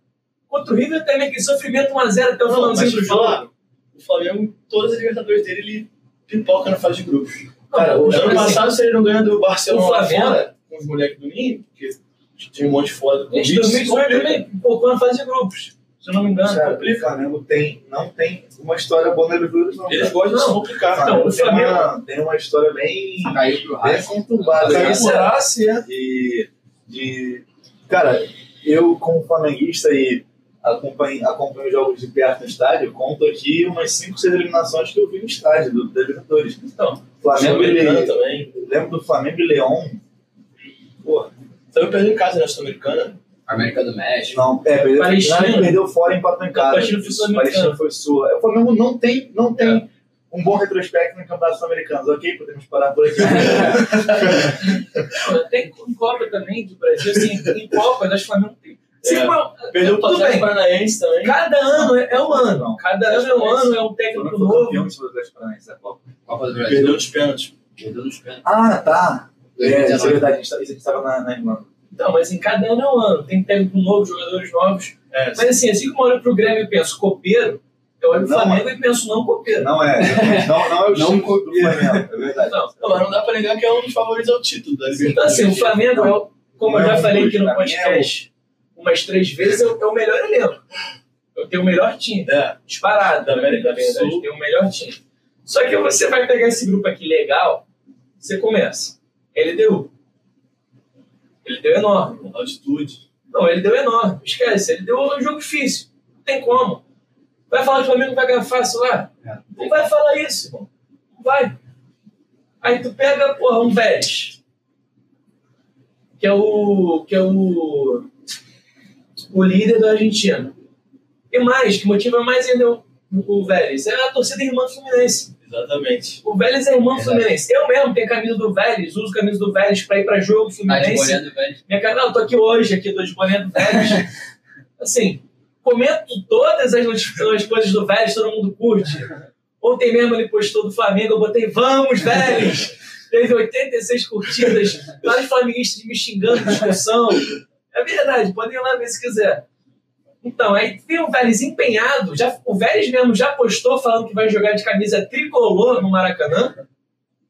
Contra o River também, aquele sofrimento 1x0 até o finalzinho do jogo. o Flamengo, todas as Libertadores dele, ele pipoca na fase de grupos. Cara, o O ano passado, se ele não ganha do Barcelona o lá Flamengo- fora, com os moleques do Ninho, porque tinha um monte de Covid, se 2018 complica. também pipocou na fase de grupos. Se eu não me engano, Cara, o complica. Flamengo tem, não tem uma história boa na Libertadores, não. Eles gostam de se Não. complicar. O Flamengo o tem, Flamengo- uma, tem uma história bem, Caiu pro bem conturbada. Caiu cara. por Racing, é. de, de. Cara, eu, como flamenguista e acompanho, acompanho jogos de perto no estádio, conto aqui umas 5, 6 eliminações que eu vi no estádio do, da Libertadores. Então, Flamengo e Sul-Americana Le... também. Lembro do Flamengo e Leão. Pô, Também perdeu em casa na Sul-Americana. América do México. não, é, perdeu, Palestina. não, perdeu fora e empatou em casa. Palestina foi. Palestina foi sul. O Flamengo não tem, não tem um bom retrospecto em campeonatos sul-americanos. Ok, podemos parar por aqui. tem em Copa também do Brasil, assim, em Copa, acho que o Flamengo tem. Sim, É. mas- Perdeu o tudo bem. Paranaense também. Cada ano é, é um ano. Cada ano é um ano, é um técnico novo. campeão de Atlético Paranaense da Copa. Copa do Brasil. Perdeu nos pênaltis. Perdeu nos pênaltis. Ah, tá. É, isso é 2019. verdade. a gente tá- estava na, na Irlanda. Então, mas em cada ano é um ano. Tem técnico novo, jogadores novos. É, Mas assim, assim como eu olho pro Grêmio e penso copeiro, eu olho pro Não, Flamengo e penso não copeiro. Não é, não, não é o Não time do Flamengo, é verdade. Não. Não, mas não dá pra negar que é um dos favoritos ao título da Então, Libertadores. assim, o Flamengo, é o- como eu é já um falei aqui no é podcast umas três vezes, é o, é o melhor elenco. Eu tenho o melhor time. É, Disparado, Da América do verdade, Sul. tem o melhor time. Só que você vai pegar esse grupo aqui legal, você começa. LDU. Ele deu enorme. altitude. Não, ele deu enorme. Esquece, ele deu um jogo difícil. Não tem como. Vai falar que o Flamengo vai ganhar fácil lá? É. Não vai falar isso, irmão. Não vai. Aí tu pega, porra, um Vélez. Que é o. Que é o. O líder da Argentina. E mais, que motiva mais ainda o, o Vélez, é a torcida irmã do Fluminense. Exatamente. O Vélez é irmão do. Fluminense. Eu mesmo tenho camisa do Vélez, uso camisa do Vélez pra ir pra jogo Tá Fluminense. boné do velho. Minha não, eu tô aqui hoje, aqui, tô de boné do Vélez. assim, comento todas as, as coisas do Vélez, todo mundo curte. Ontem mesmo ele postou do Flamengo, eu botei Vamos, Vélez! Teve 86 curtidas, vários flamenguistas me xingando, discussão. É verdade, podem ir lá ver se quiser. Então, aí tem o Vélez empenhado, já, o Vélez mesmo já postou falando que vai jogar de camisa tricolor no Maracanã.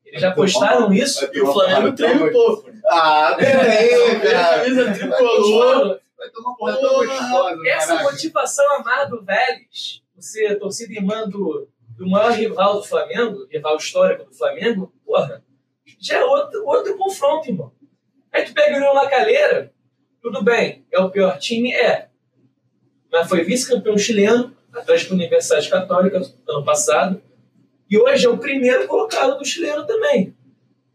Eles já postaram isso. E o Flamengo treme um pouco. Ah, cara. Camisa tricolor. Vai tomar porra tão gostosa. Essa motivação amada do Vélez, você, torcida irmã do, do maior rival do Flamengo, rival histórico do Flamengo, porra, já é outro, outro confronto, irmão. Aí tu pega o La Calheira, tudo bem, é o pior time? É. Mas foi vice-campeão chileno, atrás da Universidade Católica, ano passado, e hoje é o primeiro colocado do chileno também.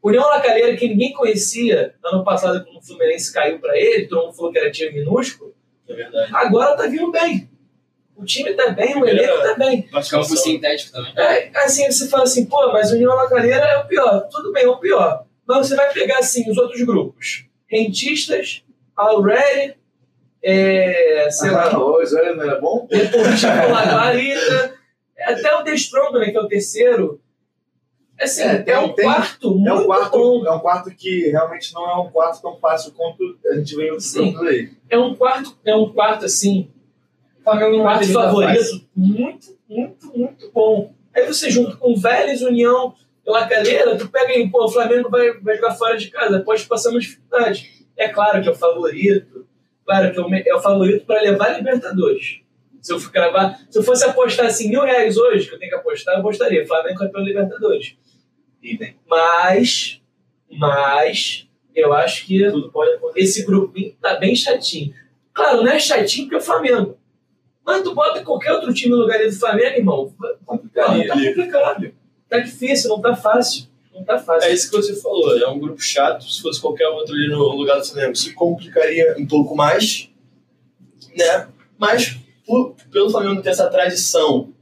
União La Calheira, que ninguém conhecia ano passado, quando o Fluminense caiu para ele, todo mundo falou que era time minúsculo, É verdade. Agora tá vindo bem. O time tá bem, o elenco tá bem. Campo sintético também. É, assim, você fala assim, pô, mas o União La Calheira é o pior. Tudo bem, é o pior. Mas você vai pegar, assim, os outros grupos. Rentistas, Already, é, sei lá, Ah, o Zé não era bom? Deportivo Laguarita, até o The Strong, né, que é o terceiro. Assim, É, é, tem- um tem- quarto É um, quarto, bom. é um quarto que realmente não é um quarto tão fácil quanto a gente vem Sim. outros aí. É um quarto, é um quarto assim, um quarto favorito muito, muito, muito bom. Aí você junta com Vélez, União La Calheira, tu pega aí, pô, o Flamengo vai, vai jogar fora de casa, pode passar uma dificuldade. É claro que é o favorito, claro que é o, me- é favorito para levar a Libertadores. Se eu, for cravar, se eu fosse apostar assim, mil reais hoje, que eu tenho que apostar, eu apostaria. Flamengo campeão da Libertadores. Mas, mas, eu acho que Tudo pode acontecer. esse grupinho tá bem chatinho. Claro, não é chatinho porque é o Flamengo. Mas tu bota qualquer outro time no lugar do Flamengo, irmão. Pô, tá Complicaria. complicado. Tá difícil, não tá fácil. Não tá fácil. É isso que você falou, é um grupo chato. Se fosse qualquer outro ali no lugar do Flamengo, se complicaria um pouco mais, né? Mas por- pelo Flamengo ter essa tradição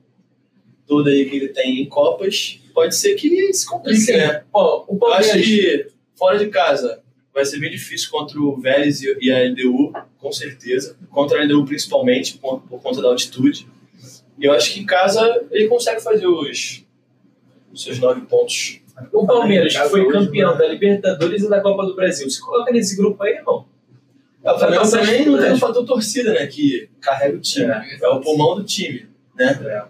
toda aí que ele tem em Copas, pode ser que se complique, Assim, né? Ó, o Eu acho Palmeiras. que fora de casa vai ser bem difícil contra o Vélez e e a LDU, com certeza. Contra a LDU principalmente, por, por conta da altitude. E eu acho que em casa ele consegue fazer os, os seus nove pontos. O Palmeiras, que foi campeão né? da Libertadores e da Copa do Brasil. Se coloca nesse grupo aí, irmão. É, o Flamengo passar também não tem o fator torcida, né? Que carrega o time. É, o pulmão do time, né?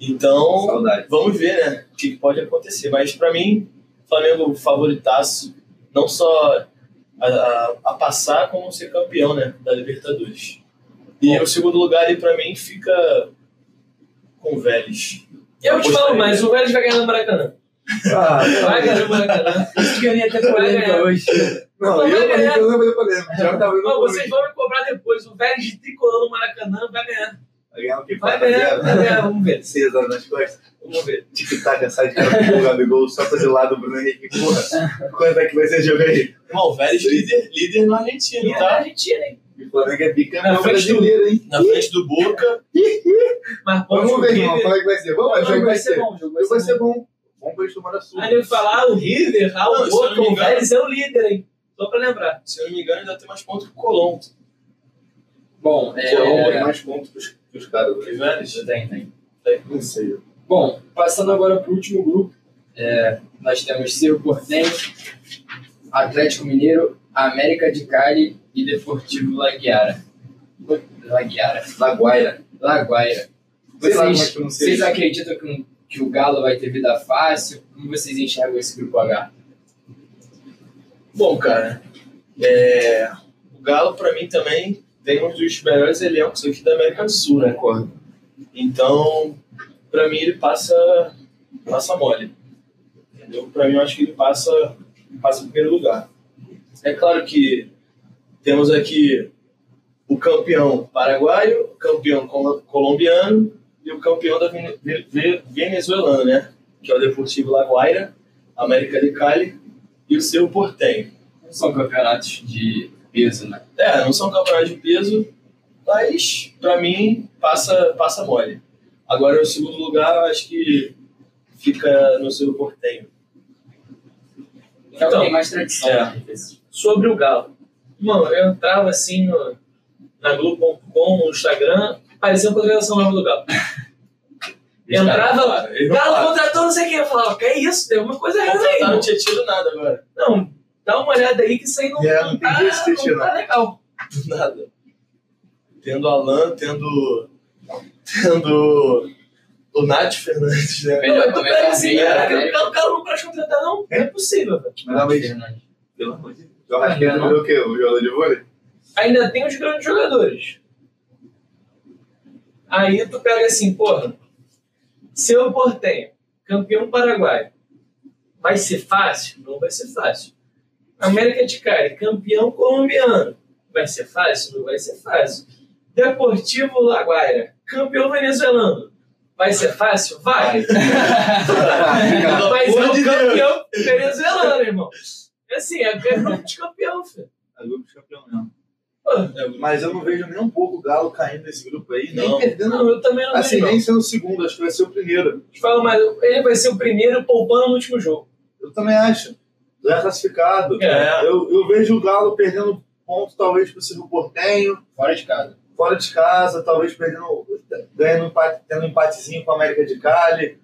Então, Saudade. vamos ver, né? O que pode acontecer. Mas pra mim, Flamengo favoritaço, não só a, a, a passar, como ser campeão, né? Da Libertadores. E o segundo lugar ali pra mim fica com o Vélez. Eu te falo mais, o Vélez vai ganhar no Maracanã. Ah, Vai ganhar no Maracanã. Isso que eu ia ter Vai polêmica ganhar. hoje. não, Não, eu ganhar. não vou fazer polêmica. Já tava indo vocês vão me cobrar depois. O Vélez de tricolor no Maracanã vai ganhar. Vai ganhar o que? Vai ganhar, vai ganhar. Vamos ver. Nas costas. Vamos ver. Tic-tac, sai de cara pro Gabigol, só pra de lado o Bruno Henrique. Porra, quando é que vai ser jogo aí? Irmão, o Vélez líder, líder na Argentina, tá? Argentina, hein? O Flamengo é bicampeão Na frente do- brasileiro, hein? Na frente do Boca. Mas Vamos o ver, irmão, como é que vai ser. Vamos, o jogo vai ser. bom, o jogo O vai ser bom. Vamos pra eles tomar a sua. Aí falar o River, ah, Não, o se eu Boca, o Vélez é o líder, hein? Só pra lembrar. Se eu não me engano, ainda tem mais pontos que o Colombo. Bom, O Colombo tem é... mais pontos que os- caras. Que Vélez? Tem, tem. Não sei. Bom, passando agora para o último grupo, é, nós temos Cerro Porteño, Atlético Mineiro, América de Cali e Deportivo Laguiara. Laguiara. Laguaira. Laguaira. Como é Vocês, vocês acreditam que, um- que o Galo vai ter vida fácil? Como vocês enxergam esse grupo H? Bom, cara, é, o Galo, pra mim, também tem um dos melhores elencos aqui da América do Sul, né? Concordo. Então, pra mim, ele passa, passa mole. Entendeu? Pra mim, eu acho que ele passa, passa em primeiro lugar. É claro que temos aqui o campeão paraguaio, o campeão colo- colombiano e o campeão da vene- ve- ve- venezuelano, né? Que é o Deportivo Laguaira, América de Cali e o seu Portenho. Não são campeonatos de peso, né? É, não são campeonatos de peso, mas pra mim passa, passa mole. Agora o segundo lugar eu acho que fica no seu portenho. Já Então, tem mais tradição. é. Sobre o Galo. Mano, eu entrava assim no, na Globo.com, no Instagram, parecia uma contratação nova do Galo. Entrava, falaram, eles não Galo contratou não sei quem. Eu falava, que isso? Tem alguma coisa errada aí. Não tinha tido nada agora. Não, dá uma olhada aí que isso aí não, É, não não tá, tem jeito de ter não tá legal. Nada. Tendo Alan, tendo. Tendo. O Nath Fernandes, né? Melhor Não, pera tá assim, cara, né? o Galo não pode contratar, não. Não é possível, velho. Pelo amor de Deus. Arrascaeta virou o quê? O jogador de vôlei? ainda tem os grandes jogadores. Aí tu pega assim, porra, seu Portenho, campeão paraguaio, vai ser fácil? Não vai ser fácil. América de Cali, campeão colombiano, vai ser fácil? Não vai ser fácil. Deportivo Laguaira, campeão venezuelano, vai ser fácil? Vai. Mas é o campeão venezuelano, irmão. Assim, é é grupo de campeão, filho. É grupo de campeão mesmo. É, Mas eu não vejo nem um pouco o Galo caindo nesse grupo aí, nem Não. perdendo. Não, eu também não Assim, vejo, não. nem sendo o segundo, acho que vai ser o primeiro. Te falo mais, ele vai ser o primeiro poupando no último jogo. Eu também acho. Já é classificado. É. Eu, eu vejo o Galo perdendo ponto, talvez, pro Cerro Portenho, Fora de casa. fora de casa, talvez perdendo, ganhando um empate, tendo um empatezinho com a América de Cali.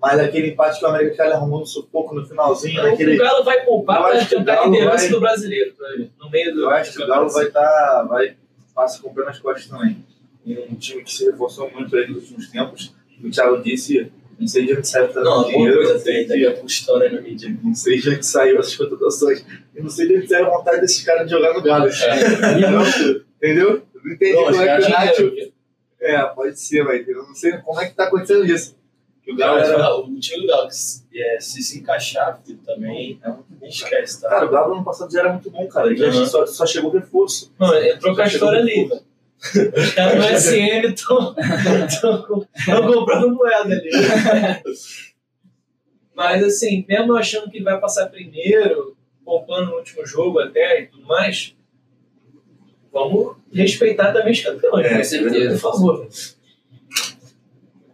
Mas aquele empate que o América de Cali arrumou no sufoco no finalzinho, naquele. O Galo vai poupar para tentar a liderança vai- do brasileiro, ele, no meio do. Eu acho que o Galo vai estar. vai passa com o pé nas costas também. E um time que se reforçou muito aí nos últimos tempos. O Thiago disse, não sei de onde saiu tanto Não, dinheiro, coisa não sei de- na mídia. Não sei de onde saiu essas contratações. E não sei de onde saiu a vontade desses caras de jogar no Galo. Não, Entendeu? Eu Não entendi Não, como é que o caras- Nacho. É, pode ser, mas eu não sei como é que tá acontecendo isso. Que o Galo Cara, era. o time do Galo, é, se se encaixar filho, também, É muito bom, esquece, tá? Cara, o Galo ano passado já era muito bom, cara. E já Uhum. só, só chegou reforço. Mano, entrou com a história ali, velho. Os caras no SM estão comprando moeda ali. Mas assim, mesmo achando que ele vai passar primeiro, poupando no último jogo até e tudo mais, vamos respeitar também os campeões. É, né? certeza. Por favor.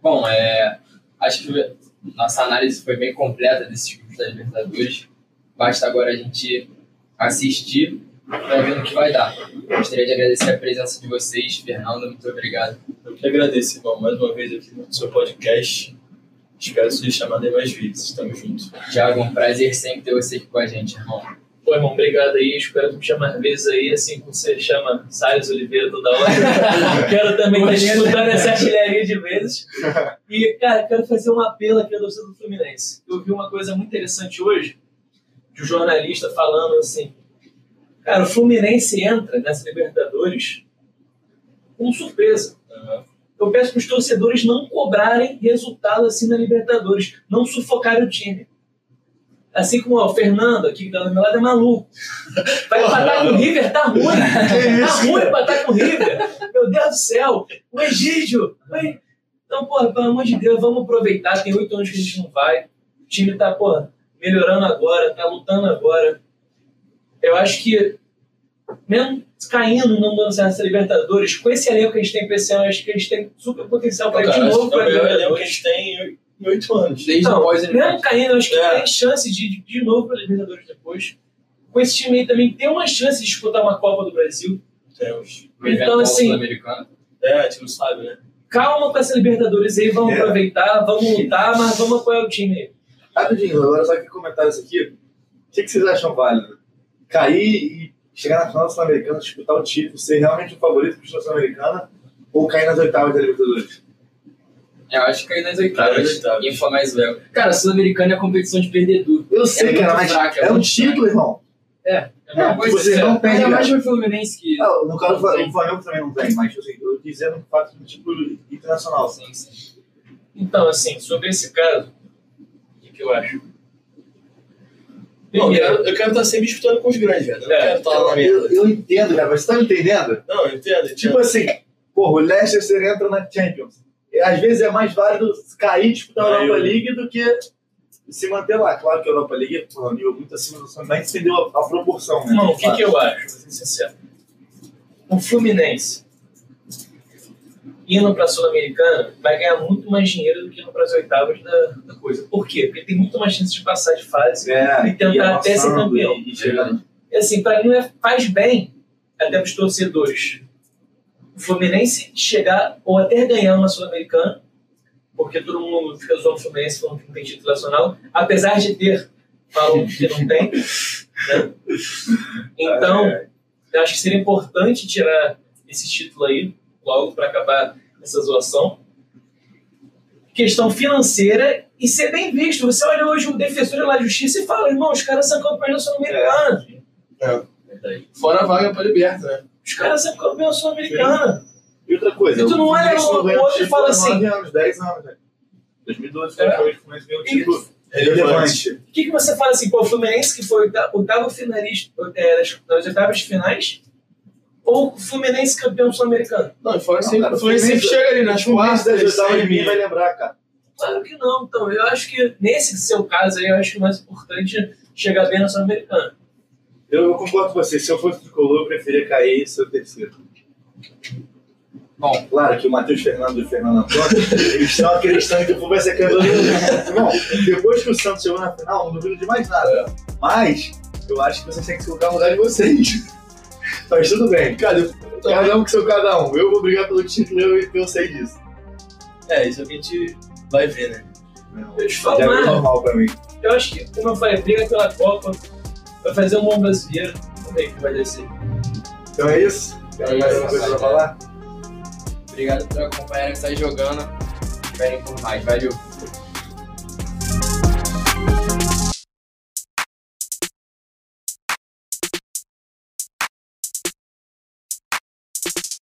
Bom, é, acho que nossa análise foi bem completa desses grupos da Libertadores. Basta agora a gente assistir para ver no que vai dar. Gostaria de agradecer a presença de vocês. Fernando, muito obrigado. Eu que agradeço, irmão, mais uma vez aqui no seu podcast. Espero ser chamado mais vezes. Tamo junto. Tiago, um prazer sempre ter você aqui com a gente, irmão. Pô, irmão, obrigado aí. Espero que me chame mais vezes aí, assim como você chama Salles Oliveira toda hora. quero também estar disputando essa artilharia de vezes. E, cara, quero fazer um apelo aqui à torcida do Fluminense. Eu vi uma coisa muito interessante hoje, de um jornalista falando assim, cara, o Fluminense entra nessa Libertadores com surpresa. Eu peço para os torcedores não cobrarem resultado assim na Libertadores, não sufocarem o time. Assim como o Fernando aqui que tá do meu lado é maluco. Vai empatar com o River, tá ruim. Tá ruim empatar com o River. Meu Deus do céu. O Egídio. Vai- Então, porra, pelo amor de Deus, vamos aproveitar. Tem oito anos que a gente não vai. O time tá, porra, melhorando agora, tá lutando agora. Eu acho que, mesmo caindo não dando certo essa Libertadores, com esse elenco que a gente tem pra esse ano, eu acho que a gente tem super potencial para ir de novo é o pra elenco que a Libertadores. gente tem em oito anos. Desde Não, após mesmo caindo, acho que É. tem chance de ir de novo para Libertadores depois. Com esse time aí também tem uma chance de disputar uma Copa do Brasil. Temos. Então, assim-. É, a gente não sabe, né? Calma com essa Libertadores aí, vamos É. aproveitar, vamos lutar, mas vamos apoiar o time aí. Rapidinho, agora só que comentar isso aqui. O que, que vocês acham válido? Cair e chegar na final da Sul-Americana, disputar o título, ser realmente o favorito para a Sul-Americana ou cair nas oitavas da Libertadores? Eu acho que cair nas Cara, oitavas. oitavas. Infla mais Léo. Cara, Sul-Americano é competição de perdedor. Eu sei, muito cara, mas fraco, é é um título, irmão. É, É, Pois você é. não perde, Ainda mais pro Fluminense que. Ah, no caso, o Flamengo também não tem, mas assim, eu dizendo o fato do título internacional. Sim, sim. Então, assim, sobre esse caso, o que, eu acho? Não, eu quero, eu quero estar sempre disputando com os grandes, velho. Eu não É, quero estar lá na Eu, merda. eu entendo, cara, mas você tá me entendendo? Não, eu entendo. eu Tipo entendo. assim, porra, o Leicester entra na Champions. Às vezes é mais válido cair disputar a Europa eu- League do que se manter lá. Claro que a Europa League é um nível muito acima do São mas entendeu a, a proporção, né? não, o que, que eu acho? Vou ser sincero. O Fluminense indo para a Sul-Americana vai ganhar muito mais dinheiro do que indo para as oitavas da, da coisa. Por quê? Porque tem muito mais chance de passar de fase É, e tentar até ser campeão. E, e assim, pra mim é- faz bem até para os torcedores. O Fluminense chegar ou até ganhar uma Sul-Americana, porque todo mundo fica zoando o Fluminense falando que não tem título nacional, apesar de ter, falam que não tem. né? Então, É, eu acho que seria importante tirar esse título aí, logo para acabar essa zoação. Questão financeira e ser bem visto. Você olha hoje o defensor da justiça e fala, irmão, os caras são campeões da Sul-Americana. Verdade. Fora a vaga pra Liberta, né? Os caras são campeões da Sul-Americana. E outra coisa, E tu não o olha o- o outro e fala assim- 9 anos, 10 anos, né? 2012 foi É. que o Fluminense ganhou um título Relevante. relevante. O que, que você fala assim, pô, o Fluminense que foi o oita- oitavo finalista é, nas oitavas de finais, ou o Fluminense campeão sul-americano? Não, e fora Não, sempre, cara, o Fluminense sempre chega ali nas O das quartas, oitavas de mim vai lembrar, cara. Claro que não. Então, eu acho que nesse seu caso aí, eu acho que o mais importante é chegar bem na sul-americana. Eu, eu concordo com você. Se eu fosse tricolor, eu preferia cair e ser o terceiro. Bom, Claro que o Matheus Fernando e o Fernando Antônio, eles estão acreditando que o Fluminense vai ser campeão. Irmão, depois que o Santos chegou na final, não duvido de mais nada. Mas, eu acho que vocês têm que se colocar no lugar de vocês. Mas tudo bem. Cara, eu, Cada um com seu cada um. Eu vou brigar pelo título e eu, eu sei disso. é, isso a gente vai ver, né? Eu te é normal pra mim. Eu acho que, como eu falei, briga pela Copa, vai fazer um bom brasileiro. Vamos ver o que vai descer. Então é isso. Tem mais alguma coisa pra falar? obrigado por acompanhar e sair jogando. Esperem por mais. Valeu.